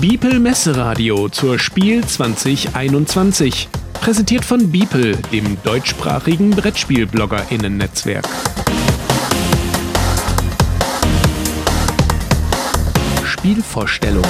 Biepel Messeradio zur Spiel 2021. Präsentiert von Biepel, dem deutschsprachigen Brettspiel-BloggerInnen-Netzwerk. Spielvorstellung.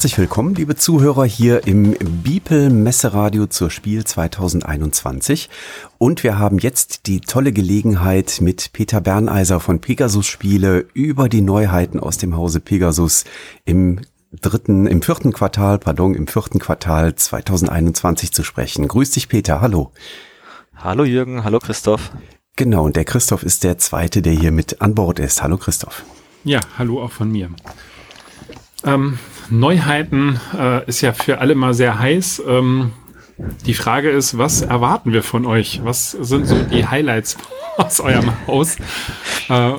Herzlich willkommen, liebe Zuhörer, hier im Bipel Messeradio zur Spiel 2021. Und wir haben jetzt die tolle Gelegenheit, mit Peter Berneiser von Pegasus Spiele über die Neuheiten aus dem Hause Pegasus im dritten, im vierten Quartal, pardon, im vierten Quartal 2021 zu sprechen. Grüß dich, Peter. Hallo. Hallo Jürgen. Hallo Christoph. Genau. Und der Christoph ist der zweite, der hier mit an Bord ist. Hallo Christoph. Ja, hallo auch von mir. Ähm, Neuheiten äh, ist ja für alle mal sehr heiß. Ähm, die Frage ist, was erwarten wir von euch? Was sind so die Highlights aus eurem Haus? Äh,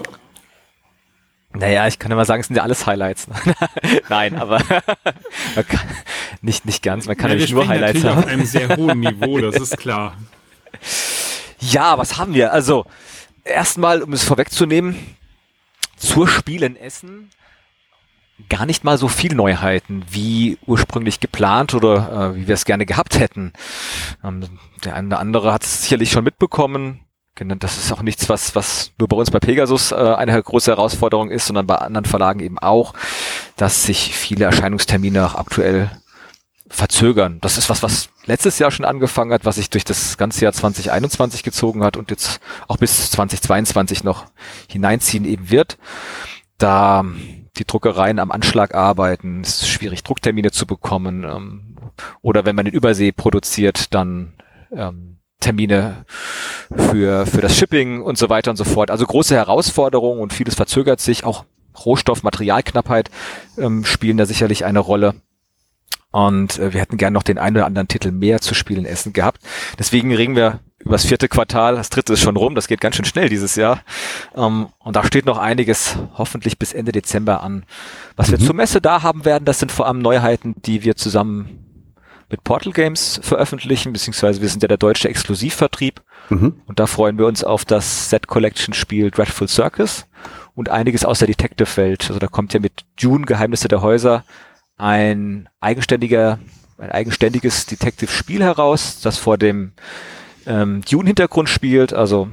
naja, ich kann mal sagen, es sind ja alles Highlights. Nein, aber kann, nicht, nicht ganz. Man kann ja, nicht nur Highlights haben. auf einem sehr hohen Niveau, das ist klar. Ja, was haben wir? Also, erstmal, um es vorwegzunehmen, zur Spiel in Essen gar nicht mal so viel Neuheiten wie ursprünglich geplant oder äh, wie wir es gerne gehabt hätten. Ähm, der eine oder andere hat es sicherlich schon mitbekommen. Das ist auch nichts, was, was nur bei uns bei Pegasus äh, eine große Herausforderung ist, sondern bei anderen Verlagen eben auch, dass sich viele Erscheinungstermine auch aktuell verzögern. Das ist was, was letztes Jahr schon angefangen hat, was sich durch das ganze Jahr 2021 gezogen hat und jetzt auch bis 2022 noch hineinziehen eben wird. Da die Druckereien am Anschlag arbeiten, es ist schwierig, Drucktermine zu bekommen. Ähm, oder wenn man in Übersee produziert, dann ähm, Termine für, für das Shipping und so weiter und so fort. Also große Herausforderungen und vieles verzögert sich. Auch Rohstoff, Materialknappheit ähm, spielen da sicherlich eine Rolle. Und äh, wir hätten gern noch den einen oder anderen Titel mehr zu spielen Essen gehabt. Deswegen reden wir über das vierte Quartal, das dritte ist schon rum, das geht ganz schön schnell dieses Jahr. Ähm, und da steht noch einiges, hoffentlich bis Ende Dezember an. Was mhm. wir zur Messe da haben werden, das sind vor allem Neuheiten, die wir zusammen mit Portal Games veröffentlichen, beziehungsweise wir sind ja der deutsche Exklusivvertrieb. Mhm. Und da freuen wir uns auf das Set Collection Spiel Dreadful Circus und einiges aus der Detective-Welt. Also da kommt ja mit Dune Geheimnisse der Häuser ein eigenständiger, ein eigenständiges Detective-Spiel heraus, das vor dem ähm, Dune-Hintergrund spielt, also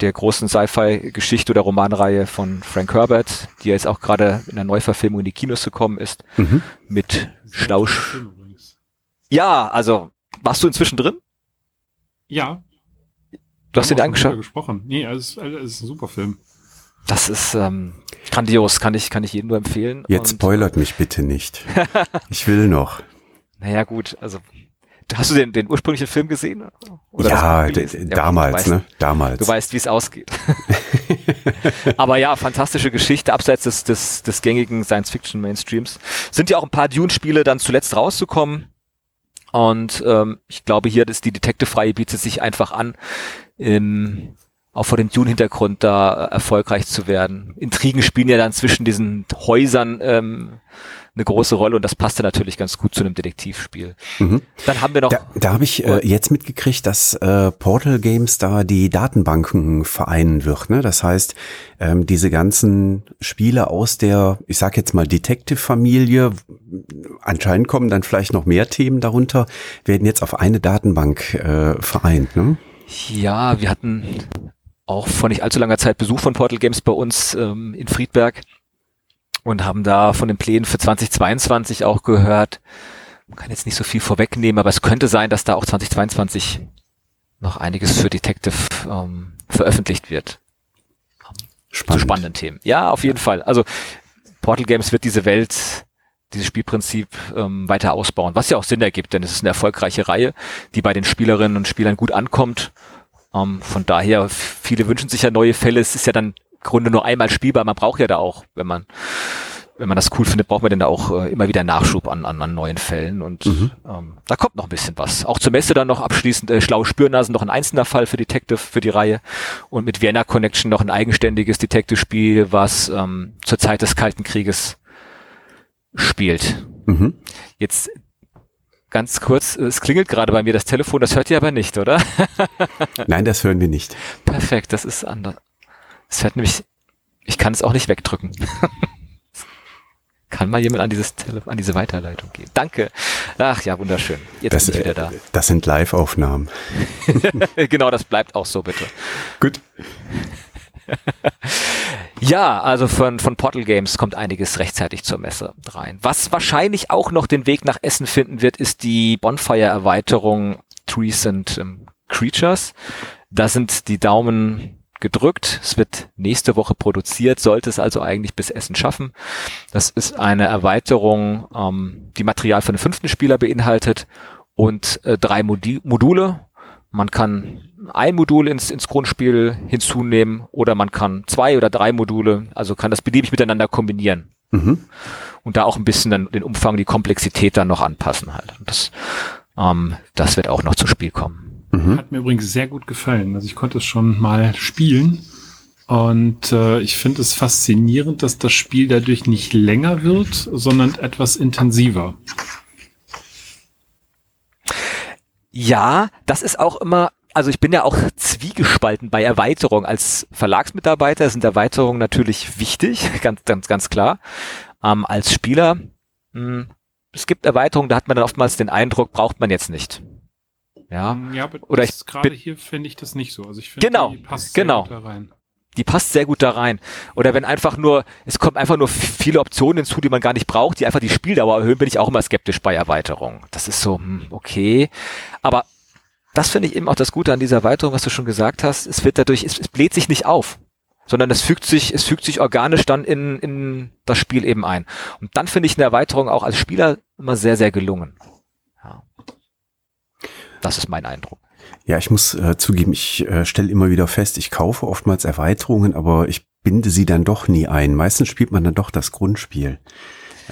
der großen Sci-Fi-Geschichte oder Romanreihe von Frank Herbert, die jetzt auch gerade in der Neuverfilmung in die Kinos gekommen ist, mhm. mit Schlausch. Ja, also warst du inzwischen drin? Ja. Du hast den angeschaut? gesprochen. Nee, es ist, es ist ein super Film. Das ist ähm, grandios, kann ich, kann ich jedem nur empfehlen. Jetzt Und, spoilert mich bitte nicht. ich will noch. Naja, gut, also Hast du den, den ursprünglichen Film gesehen? Ja, ja damals, ne? Damals. Du weißt, wie es ausgeht. Aber ja, fantastische Geschichte, abseits des, des, des gängigen Science-Fiction-Mainstreams. Sind ja auch ein paar Dune-Spiele dann zuletzt rauszukommen. Und ähm, ich glaube, hier ist die Detective-Reihe bietet sich einfach an, ähm, auch vor dem Dune-Hintergrund da erfolgreich zu werden. Intrigen spielen ja dann zwischen diesen Häusern ähm, eine große Rolle und das passte natürlich ganz gut zu einem Detektivspiel. Mhm. Dann haben wir noch. Da, da habe ich äh, jetzt mitgekriegt, dass äh, Portal Games da die Datenbanken vereinen wird. Ne? Das heißt, ähm, diese ganzen Spiele aus der, ich sag jetzt mal, Detective-Familie, anscheinend kommen dann vielleicht noch mehr Themen darunter, werden jetzt auf eine Datenbank äh, vereint. Ne? Ja, wir hatten auch vor nicht allzu langer Zeit Besuch von Portal Games bei uns ähm, in Friedberg und haben da von den Plänen für 2022 auch gehört. Man kann jetzt nicht so viel vorwegnehmen, aber es könnte sein, dass da auch 2022 noch einiges für Detective ähm, veröffentlicht wird. Spannend. Zu spannenden Themen. Ja, auf jeden. Fall. Also Portal Games wird diese Welt, dieses Spielprinzip ähm, weiter ausbauen, was ja auch Sinn ergibt, denn es ist eine erfolgreiche Reihe, die bei den Spielerinnen und Spielern gut ankommt. Ähm, von daher, viele wünschen sich ja neue Fälle. Es ist ja dann Grunde nur einmal spielbar. Man braucht ja da auch, wenn man wenn man das cool findet, braucht man dann auch äh, immer wieder Nachschub an, an, an neuen Fällen und mhm. ähm, da kommt noch ein bisschen was. Auch zur Messe dann noch abschließend äh, Schlaue Spürnasen noch ein einzelner Fall für Detective für die Reihe und mit Vienna Connection noch ein eigenständiges Detective-Spiel, was ähm, zur Zeit des Kalten Krieges spielt. Mhm. Jetzt ganz kurz, es klingelt gerade bei mir das Telefon, das hört ihr aber nicht, oder? Nein, das hören wir nicht. Perfekt, das ist anders. Es hört nämlich, ich kann es auch nicht wegdrücken. Kann mal jemand an dieses Tele an diese Weiterleitung gehen? Danke. Ach ja, wunderschön. Jetzt das, bin ich wieder da. Das sind Live-Aufnahmen. genau, das bleibt auch so, bitte. Gut. ja, also von, von Portal Games kommt einiges rechtzeitig zur Messe rein. Was wahrscheinlich auch noch den Weg nach Essen finden wird, ist die Bonfire-Erweiterung Trees and um, Creatures. Da sind die Daumen gedrückt. Es wird nächste Woche produziert, sollte es also eigentlich bis Essen schaffen. Das ist eine Erweiterung, ähm, die Material für den fünften Spieler beinhaltet und äh, drei Modi Module. Man kann ein Modul ins, ins Grundspiel hinzunehmen oder man kann zwei oder drei Module, also kann das beliebig miteinander kombinieren. Mhm. Und da auch ein bisschen dann den Umfang, die Komplexität dann noch anpassen halt. Und das, ähm, das wird auch noch zu Spiel kommen. Mhm. Hat mir übrigens sehr gut gefallen. Also ich konnte es schon mal spielen. Und äh, ich finde es faszinierend, dass das Spiel dadurch nicht länger wird, sondern etwas intensiver. Ja, das ist auch immer, also ich bin ja auch zwiegespalten bei Erweiterungen. Als Verlagsmitarbeiter sind Erweiterungen natürlich wichtig, ganz, ganz, ganz klar. Ähm, als Spieler, mh, hm, es gibt Erweiterungen, da hat man dann oftmals den Eindruck, braucht man jetzt nicht. Ja, ja aber oder ich gerade hier finde ich das nicht so. Also ich finde, genau, die passt sehr genau. da rein. Die passt sehr gut da rein. Oder wenn einfach nur, es kommen einfach nur viele Optionen hinzu, die man gar nicht braucht, die einfach die Spieldauer erhöhen, bin ich auch immer skeptisch bei Erweiterungen. Das ist so, hm, okay. Aber das finde ich eben auch das Gute an dieser Erweiterung, was du schon gesagt hast. Es wird dadurch, es, es bläht sich nicht auf, sondern es fügt sich, es fügt sich organisch dann in, in das Spiel eben ein. Und dann finde ich eine Erweiterung auch als Spieler immer sehr, sehr gelungen. Ja. Das ist mein Eindruck. Ja, ich muss äh, zugeben, ich äh, stelle immer wieder fest, ich kaufe oftmals Erweiterungen, aber ich binde sie dann doch nie ein. Meistens spielt man dann doch das Grundspiel.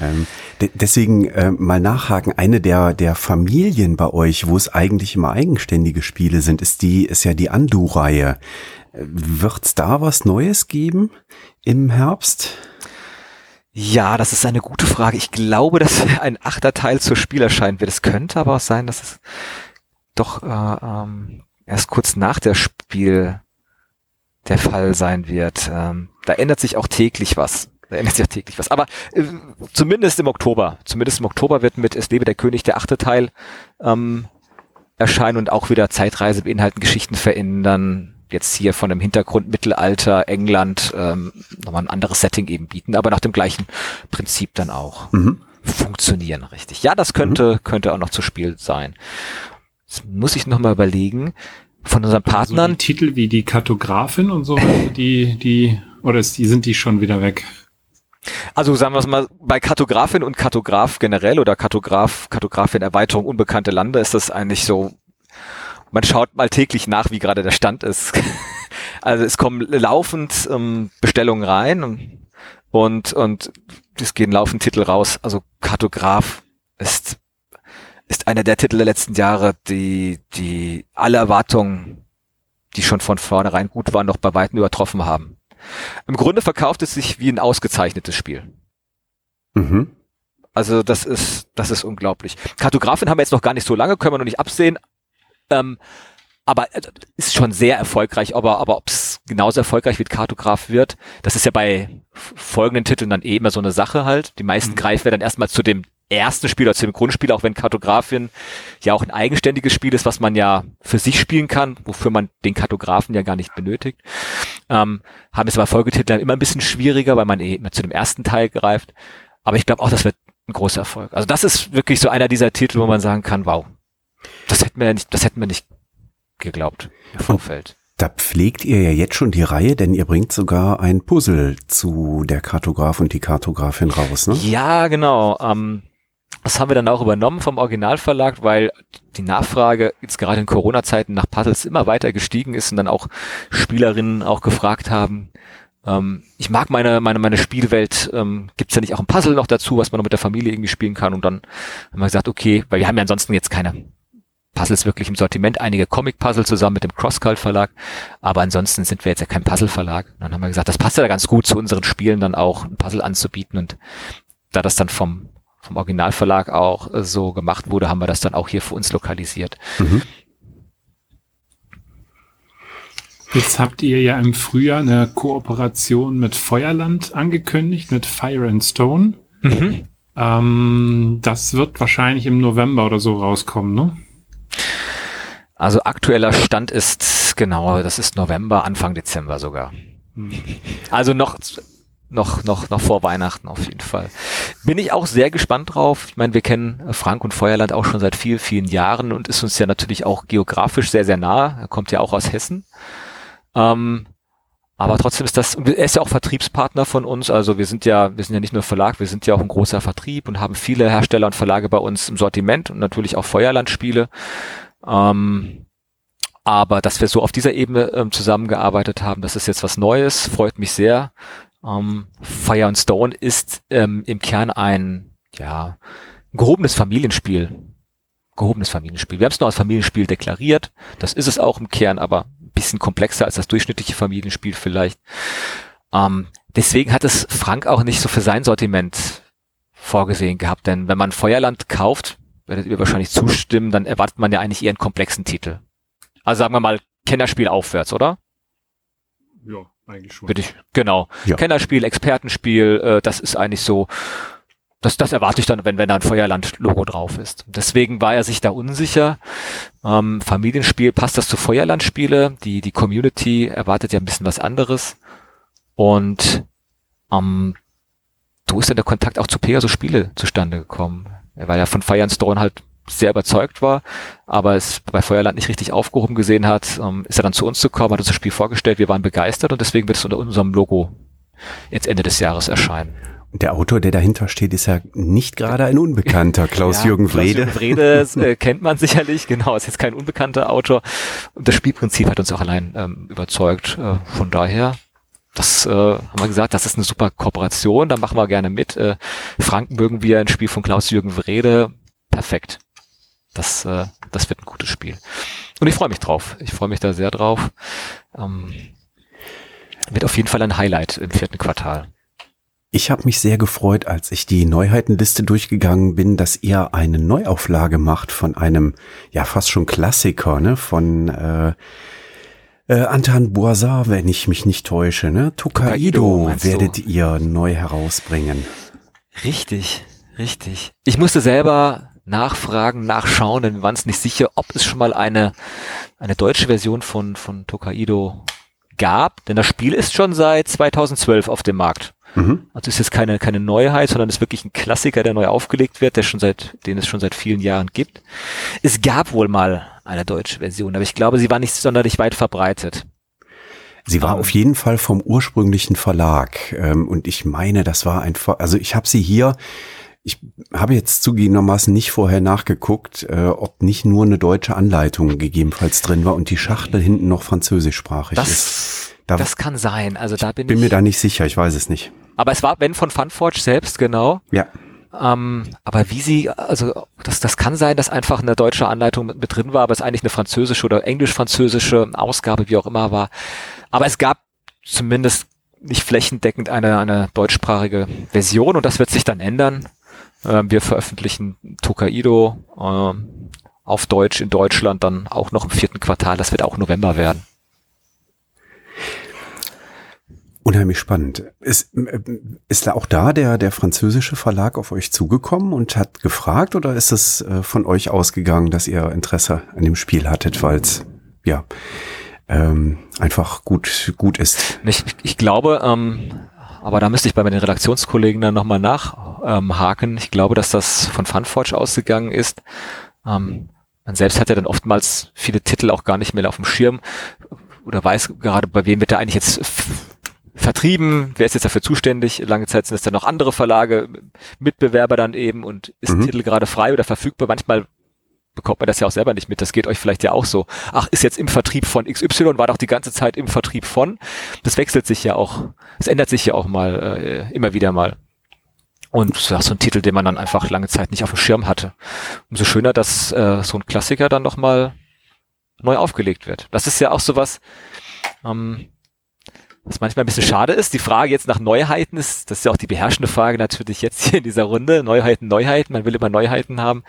Ähm, de deswegen äh, mal nachhaken. Eine der der Familien bei euch, wo es eigentlich immer eigenständige Spiele sind, ist die ist ja die Andu-Reihe. Wird's da was Neues geben im Herbst? Ja, das ist eine gute Frage. Ich glaube, dass ein achter Teil zur Spiel erscheinen wird. Es könnte aber auch sein, dass es doch äh, ähm, erst kurz nach der Spiel der Fall sein wird. Ähm, da ändert sich auch täglich was. Da ändert sich auch täglich was. Aber äh, zumindest im Oktober, zumindest im Oktober wird mit Es lebe der König der achte Teil ähm, erscheinen und auch wieder Zeitreise beinhalten, Geschichten verändern. Jetzt hier von dem Hintergrund Mittelalter, England, ähm, nochmal ein anderes Setting eben bieten, aber nach dem gleichen Prinzip dann auch. Mhm funktionieren, richtig. Ja, das könnte, mhm. könnte auch noch zu Spiel sein. Jetzt muss ich nochmal überlegen. Von unseren Partnern. Also Titel wie die Kartografin und so, die, die, oder ist die, sind die schon wieder weg? Also sagen wir es mal, bei Kartografin und Kartograf generell oder Kartograf, Kartografin Erweiterung unbekannte Lande ist das eigentlich so, man schaut mal täglich nach, wie gerade der Stand ist. also es kommen laufend ähm, Bestellungen rein und, und, und es gehen laufend Titel raus. Also Kartograf ist ist einer der Titel der letzten Jahre, die, die alle Erwartungen, die schon von vornherein gut waren, noch bei Weitem übertroffen haben. Im Grunde verkauft es sich wie ein ausgezeichnetes Spiel. Mhm. Also das ist, das ist unglaublich. Kartografin haben wir jetzt noch gar nicht so lange, können wir noch nicht absehen. Ähm, aber äh, ist schon sehr erfolgreich, aber, aber ob es genauso erfolgreich wie Kartograf wird, das ist ja bei folgenden Titeln dann eh immer so eine Sache halt. Die meisten mhm. greifen ja dann erstmal zu dem ersten Spiel oder zu dem Grundspiel, auch wenn Kartografin ja auch ein eigenständiges Spiel ist, was man ja für sich spielen kann, wofür man den Kartografen ja gar nicht benötigt. Ähm, haben es aber Folgetitel dann immer ein bisschen schwieriger, weil man eh immer zu dem ersten Teil greift. Aber ich glaube auch, das wird ein großer Erfolg. Also das ist wirklich so einer dieser Titel, wo man sagen kann, wow, das hätten wir ja nicht, das hätten wir nicht geglaubt im Vorfeld. Da pflegt ihr ja jetzt schon die Reihe, denn ihr bringt sogar ein Puzzle zu der Kartograf und die Kartografin raus, ne? Ja, genau. Ähm, das haben wir dann auch übernommen vom Originalverlag, weil die Nachfrage jetzt gerade in Corona-Zeiten nach Puzzles immer weiter gestiegen ist und dann auch Spielerinnen auch gefragt haben, ähm, ich mag meine, meine, meine Spielwelt, ähm, gibt ja nicht auch ein Puzzle noch dazu, was man noch mit der Familie irgendwie spielen kann? Und dann haben wir gesagt, okay, weil wir haben ja ansonsten jetzt keine Puzzles wirklich im Sortiment, einige Comic-Puzzle zusammen mit dem Crosscult Verlag, aber ansonsten sind wir jetzt ja kein Puzzle-Verlag. Dann haben wir gesagt, das passt ja ganz gut zu unseren Spielen dann auch ein Puzzle anzubieten. Und da das dann vom, vom Originalverlag auch äh, so gemacht wurde, haben wir das dann auch hier für uns lokalisiert. Mhm. Jetzt habt ihr ja im Frühjahr eine Kooperation mit Feuerland angekündigt, mit Fire and Stone. Mhm. Ähm, das wird wahrscheinlich im November oder so rauskommen, ne? Also aktueller Stand ist genau, das ist November, Anfang Dezember sogar. Hm. Also noch noch noch noch vor Weihnachten auf jeden Fall. Bin ich auch sehr gespannt drauf. Ich meine, wir kennen Frank und Feuerland auch schon seit vielen vielen Jahren und ist uns ja natürlich auch geografisch sehr sehr nah. Er kommt ja auch aus Hessen. Ähm, aber trotzdem ist das, er ist ja auch Vertriebspartner von uns, also wir sind ja, wir sind ja nicht nur Verlag, wir sind ja auch ein großer Vertrieb und haben viele Hersteller und Verlage bei uns im Sortiment und natürlich auch Feuerlandspiele. Ähm, aber dass wir so auf dieser Ebene ähm, zusammengearbeitet haben, das ist jetzt was Neues, freut mich sehr. Ähm, Fire and Stone ist ähm, im Kern ein, ja, gehobenes Familienspiel. Gehobenes Familienspiel. Wir haben es nur als Familienspiel deklariert. Das ist es auch im Kern, aber ein bisschen komplexer als das durchschnittliche Familienspiel vielleicht. Ähm, deswegen hat es Frank auch nicht so für sein Sortiment vorgesehen gehabt, denn wenn man Feuerland kauft, werdet ihr wahrscheinlich zustimmen, dann erwartet man ja eigentlich eher einen komplexen Titel. Also sagen wir mal Kennerspiel aufwärts, oder? Ja, eigentlich schon. Bitte ich, genau. Ja. Kennerspiel, Expertenspiel, äh, das ist eigentlich so, das, das erwarte ich dann, wenn, wenn da ein Feuerland-Logo drauf ist. Deswegen war er sich da unsicher. Ähm, Familienspiel, passt das zu Feuerland-Spiele? Die, die Community erwartet ja ein bisschen was anderes. Und ähm, so ist dann der Kontakt auch zu Pegasus Spiele zustande gekommen weil er von Fire and Stone halt sehr überzeugt war, aber es bei Feuerland nicht richtig aufgehoben gesehen hat, ähm, ist er dann zu uns gekommen, hat uns das Spiel vorgestellt, wir waren begeistert und deswegen wird es unter unserem Logo jetzt Ende des Jahres erscheinen. Der Autor, der dahinter steht, ist ja nicht gerade ein Unbekannter, Klaus-Jürgen ja, Wrede. Klaus Wrede äh, kennt man sicherlich, genau, ist jetzt kein unbekannter Autor. Und das Spielprinzip hat uns auch allein ähm, überzeugt. Äh, von daher das äh, haben wir gesagt, das ist eine super Kooperation, da machen wir gerne mit. Äh, Franken mögen wir ein Spiel von Klaus-Jürgen Wrede. Perfekt. Das, äh, das wird ein gutes Spiel. Und ich freue mich drauf. Ich freue mich da sehr drauf. Ähm, wird auf jeden Fall ein Highlight im vierten Quartal. Ich habe mich sehr gefreut, als ich die Neuheitenliste durchgegangen bin, dass ihr eine Neuauflage macht von einem, ja fast schon Klassiker, ne, von äh, äh, Antan Boisar, wenn ich mich nicht täusche, ne? Tokaido, Tokaido werdet du? ihr neu herausbringen. Richtig, richtig. Ich musste selber nachfragen, nachschauen, denn wir waren uns nicht sicher, ob es schon mal eine, eine deutsche Version von, von Tokaido gab, denn das Spiel ist schon seit 2012 auf dem Markt. Mhm. Also ist jetzt keine, keine Neuheit, sondern ist wirklich ein Klassiker, der neu aufgelegt wird, der schon seit, den es schon seit vielen Jahren gibt. Es gab wohl mal eine deutsche Version, aber ich glaube, sie war nicht sonderlich weit verbreitet. Sie war auf jeden Fall vom ursprünglichen Verlag ähm, und ich meine, das war ein, also ich habe sie hier, ich habe jetzt zugegebenermaßen nicht vorher nachgeguckt, äh, ob nicht nur eine deutsche Anleitung gegebenenfalls drin war und die Schachtel hinten noch französischsprachig das, ist. Da, das kann sein. Also da bin, bin ich. mir da nicht sicher, ich weiß es nicht. Aber es war Ben von Funforge selbst, genau. Ja. Ähm, aber wie sie, also das, das kann sein, dass einfach eine deutsche Anleitung mit, mit drin war, aber es eigentlich eine französische oder englisch-französische Ausgabe, wie auch immer war. Aber es gab zumindest nicht flächendeckend eine, eine deutschsprachige Version und das wird sich dann ändern. Ähm, wir veröffentlichen Tokaido äh, auf Deutsch in Deutschland dann auch noch im vierten Quartal. Das wird auch November werden. Unheimlich spannend. Ist, ist da auch da der, der französische Verlag auf euch zugekommen und hat gefragt oder ist es äh, von euch ausgegangen, dass ihr Interesse an dem Spiel hattet, weil es ja ähm, einfach gut, gut ist? Ich, ich glaube, ähm, aber da müsste ich bei den Redaktionskollegen dann nochmal nachhaken. Ähm, ich glaube, dass das von Funforge ausgegangen ist. Ähm, man selbst hat ja dann oftmals viele Titel auch gar nicht mehr auf dem Schirm oder weiß gerade, bei wem wird er eigentlich jetzt vertrieben, wer ist jetzt dafür zuständig? Lange Zeit sind es dann noch andere Verlage, Mitbewerber dann eben und ist mhm. ein Titel gerade frei oder verfügbar. Manchmal bekommt man das ja auch selber nicht mit. Das geht euch vielleicht ja auch so. Ach, ist jetzt im Vertrieb von XY, war doch die ganze Zeit im Vertrieb von. Das wechselt sich ja auch, es ändert sich ja auch mal, äh, immer wieder mal. Und ja, so ein Titel, den man dann einfach lange Zeit nicht auf dem Schirm hatte. Umso schöner, dass äh, so ein Klassiker dann nochmal neu aufgelegt wird. Das ist ja auch sowas, ähm, was manchmal ein bisschen schade ist. Die Frage jetzt nach Neuheiten ist, das ist ja auch die beherrschende Frage natürlich jetzt hier in dieser Runde. Neuheiten, Neuheiten, man will immer Neuheiten haben.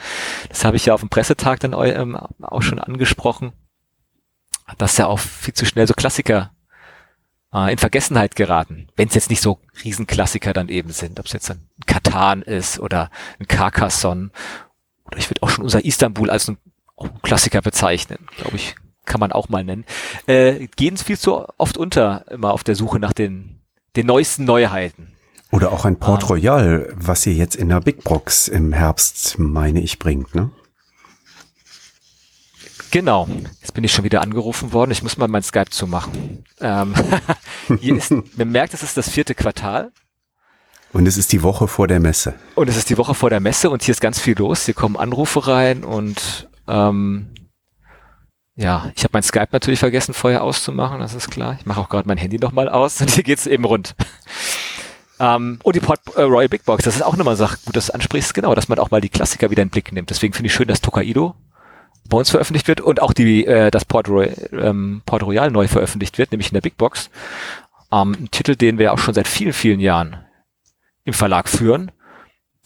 Das habe ich ja auf dem Pressetag dann ähm, auch schon angesprochen, dass ja auch viel zu schnell so Klassiker äh, in Vergessenheit geraten. Wenn es jetzt nicht so Riesenklassiker dann eben sind, ob es jetzt ein Katan ist oder ein Carcassonne oder ich würde auch schon unser Istanbul als ein, ein Klassiker bezeichnen, glaube ich, kann man auch mal nennen, äh, gehen viel zu oft unter, immer auf der Suche nach den, den neuesten Neuheiten. Oder auch ein Port ah. Royal, was ihr jetzt in der Big Box im Herbst, meine ich, bringt, ne? Genau. Jetzt bin ich schon wieder angerufen worden. Ich muss mal mein Skype zumachen. Ähm, hier ist, man merkt, es ist das vierte Quartal. Und es ist die Woche vor der Messe. Und es ist die Woche vor der Messe und hier ist ganz viel los. Hier kommen Anrufe rein und ähm, ja, ich habe mein Skype natürlich vergessen vorher auszumachen, das ist klar. Ich mache auch gerade mein Handy nochmal aus und hier geht's eben rund. ähm, und die Port äh, Royal Big Box, das ist auch nochmal Sache, gut, dass du ansprichst, genau, dass man auch mal die Klassiker wieder in den Blick nimmt. Deswegen finde ich schön, dass Tokaido bei uns veröffentlicht wird und auch die, äh, das Port, Royal, ähm, Port Royal neu veröffentlicht wird, nämlich in der Big Box. Ähm, ein Titel, den wir auch schon seit vielen, vielen Jahren im Verlag führen,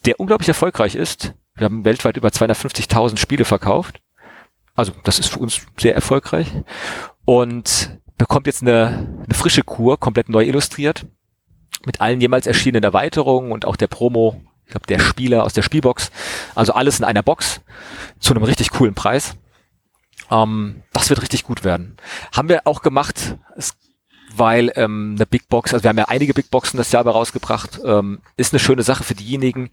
der unglaublich erfolgreich ist. Wir haben weltweit über 250.000 Spiele verkauft. Also das ist für uns sehr erfolgreich. Und bekommt jetzt eine, eine frische Kur, komplett neu illustriert, mit allen jemals erschienenen Erweiterungen und auch der Promo, ich glaube, der Spieler aus der Spielbox. Also alles in einer Box zu einem richtig coolen Preis. Ähm, das wird richtig gut werden. Haben wir auch gemacht, es, weil ähm, eine Big Box, also wir haben ja einige Big Boxen das Jahr rausgebracht, ähm, ist eine schöne Sache für diejenigen,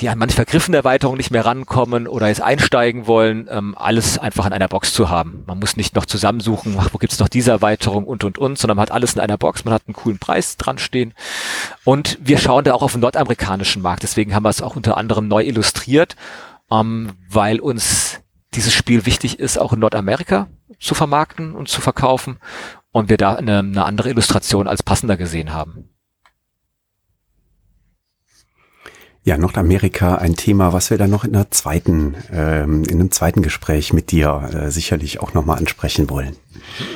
die an manch vergriffene Erweiterungen nicht mehr rankommen oder jetzt einsteigen wollen, ähm, alles einfach in einer Box zu haben. Man muss nicht noch zusammensuchen, ach, wo gibt's noch diese Erweiterung und und und, sondern man hat alles in einer Box, man hat einen coolen Preis dran stehen. Und wir schauen da auch auf den nordamerikanischen Markt, deswegen haben wir es auch unter anderem neu illustriert, ähm, weil uns dieses Spiel wichtig ist, auch in Nordamerika zu vermarkten und zu verkaufen und wir da eine, eine andere Illustration als passender gesehen haben. Ja, Nordamerika, ein Thema, was wir dann noch in einer zweiten, ähm, in einem zweiten Gespräch mit dir äh, sicherlich auch nochmal ansprechen wollen.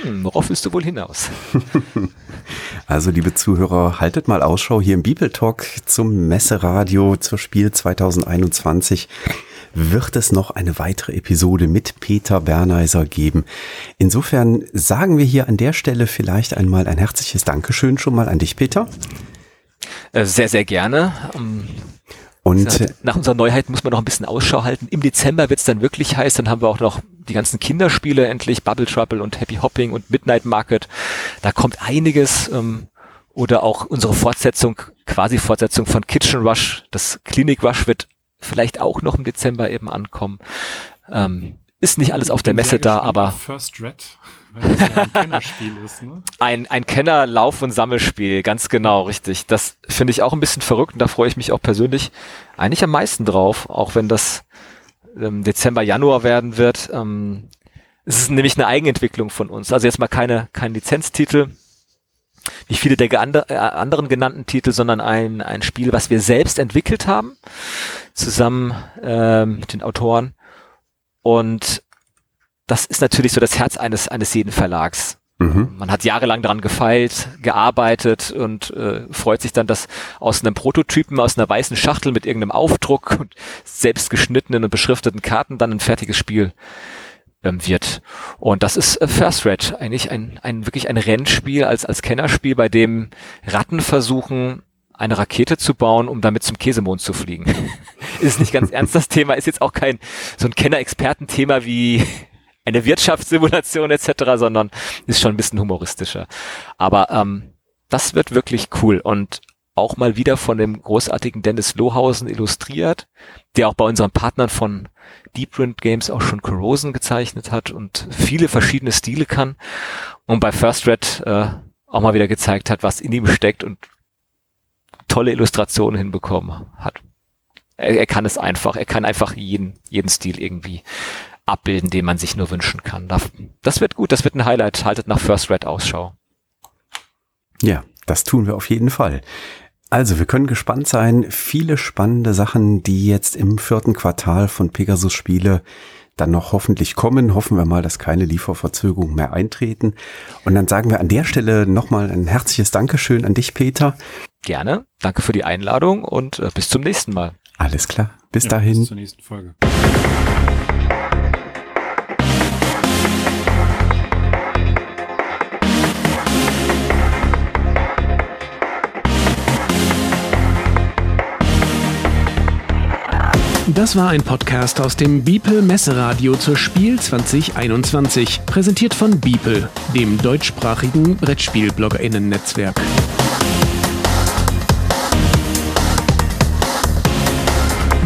Hm, worauf willst du wohl hinaus? also, liebe Zuhörer, haltet mal Ausschau hier im Bibeltalk zum Messeradio zur Spiel 2021 wird es noch eine weitere Episode mit Peter Berneiser geben. Insofern sagen wir hier an der Stelle vielleicht einmal ein herzliches Dankeschön schon mal an dich, Peter. Äh, sehr, sehr gerne. Ähm, und nach unserer Neuheit muss man noch ein bisschen Ausschau halten. Im Dezember wird es dann wirklich heiß. Dann haben wir auch noch die ganzen Kinderspiele endlich, Bubble Trouble und Happy Hopping und Midnight Market. Da kommt einiges. Ähm, oder auch unsere Fortsetzung, quasi Fortsetzung von Kitchen Rush. Das Clinic Rush wird vielleicht auch noch im Dezember eben ankommen. Ähm, ist nicht alles auf der Messe da, aber. First Red ein Kennerspiel ist, ne? Ein, ein Kenner-Lauf- und Sammelspiel, ganz genau, richtig. Das finde ich auch ein bisschen verrückt und da freue ich mich auch persönlich eigentlich am meisten drauf, auch wenn das ähm, Dezember, Januar werden wird. Ähm, es ist nämlich eine Eigenentwicklung von uns. Also jetzt mal keine, kein Lizenztitel, wie viele der äh, anderen genannten Titel, sondern ein, ein Spiel, was wir selbst entwickelt haben, zusammen äh, mit den Autoren. Und das ist natürlich so das Herz eines, eines jeden Verlags. Mhm. Man hat jahrelang daran gefeilt, gearbeitet und äh, freut sich dann, dass aus einem Prototypen, aus einer weißen Schachtel mit irgendeinem Aufdruck und selbst geschnittenen und beschrifteten Karten dann ein fertiges Spiel ähm, wird. Und das ist äh, First Red, eigentlich ein, ein wirklich ein Rennspiel als, als Kennerspiel, bei dem Ratten versuchen, eine Rakete zu bauen, um damit zum Käsemond zu fliegen. ist nicht ganz ernst das Thema, ist jetzt auch kein so ein Kenner-Experten-Thema wie eine Wirtschaftssimulation etc., sondern ist schon ein bisschen humoristischer. Aber ähm, das wird wirklich cool und auch mal wieder von dem großartigen Dennis Lohausen illustriert, der auch bei unseren Partnern von Deep Print Games auch schon Corrosion gezeichnet hat und viele verschiedene Stile kann und bei First Red äh, auch mal wieder gezeigt hat, was in ihm steckt und tolle Illustrationen hinbekommen hat. Er, er kann es einfach. Er kann einfach jeden, jeden Stil irgendwie abbilden, den man sich nur wünschen kann. Das wird gut. Das wird ein Highlight. Haltet nach First Red Ausschau. Ja, das tun wir auf jeden Fall. Also, wir können gespannt sein. Viele spannende Sachen, die jetzt im vierten Quartal von Pegasus Spiele dann noch hoffentlich kommen. Hoffen wir mal, dass keine Lieferverzögerungen mehr eintreten. Und dann sagen wir an der Stelle nochmal ein herzliches Dankeschön an dich, Peter. Gerne. Danke für die Einladung und äh, bis zum nächsten Mal. Alles klar. Bis ja, dahin. Bis zur nächsten Folge. Das war ein Podcast aus dem Biepel Messeradio zur Spiel 2021, präsentiert von Biepel, dem deutschsprachigen Brettspiel-BloggerInnen-Netzwerk.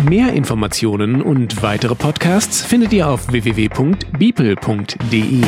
Mehr Informationen und weitere Podcasts findet ihr auf www.beeple.de.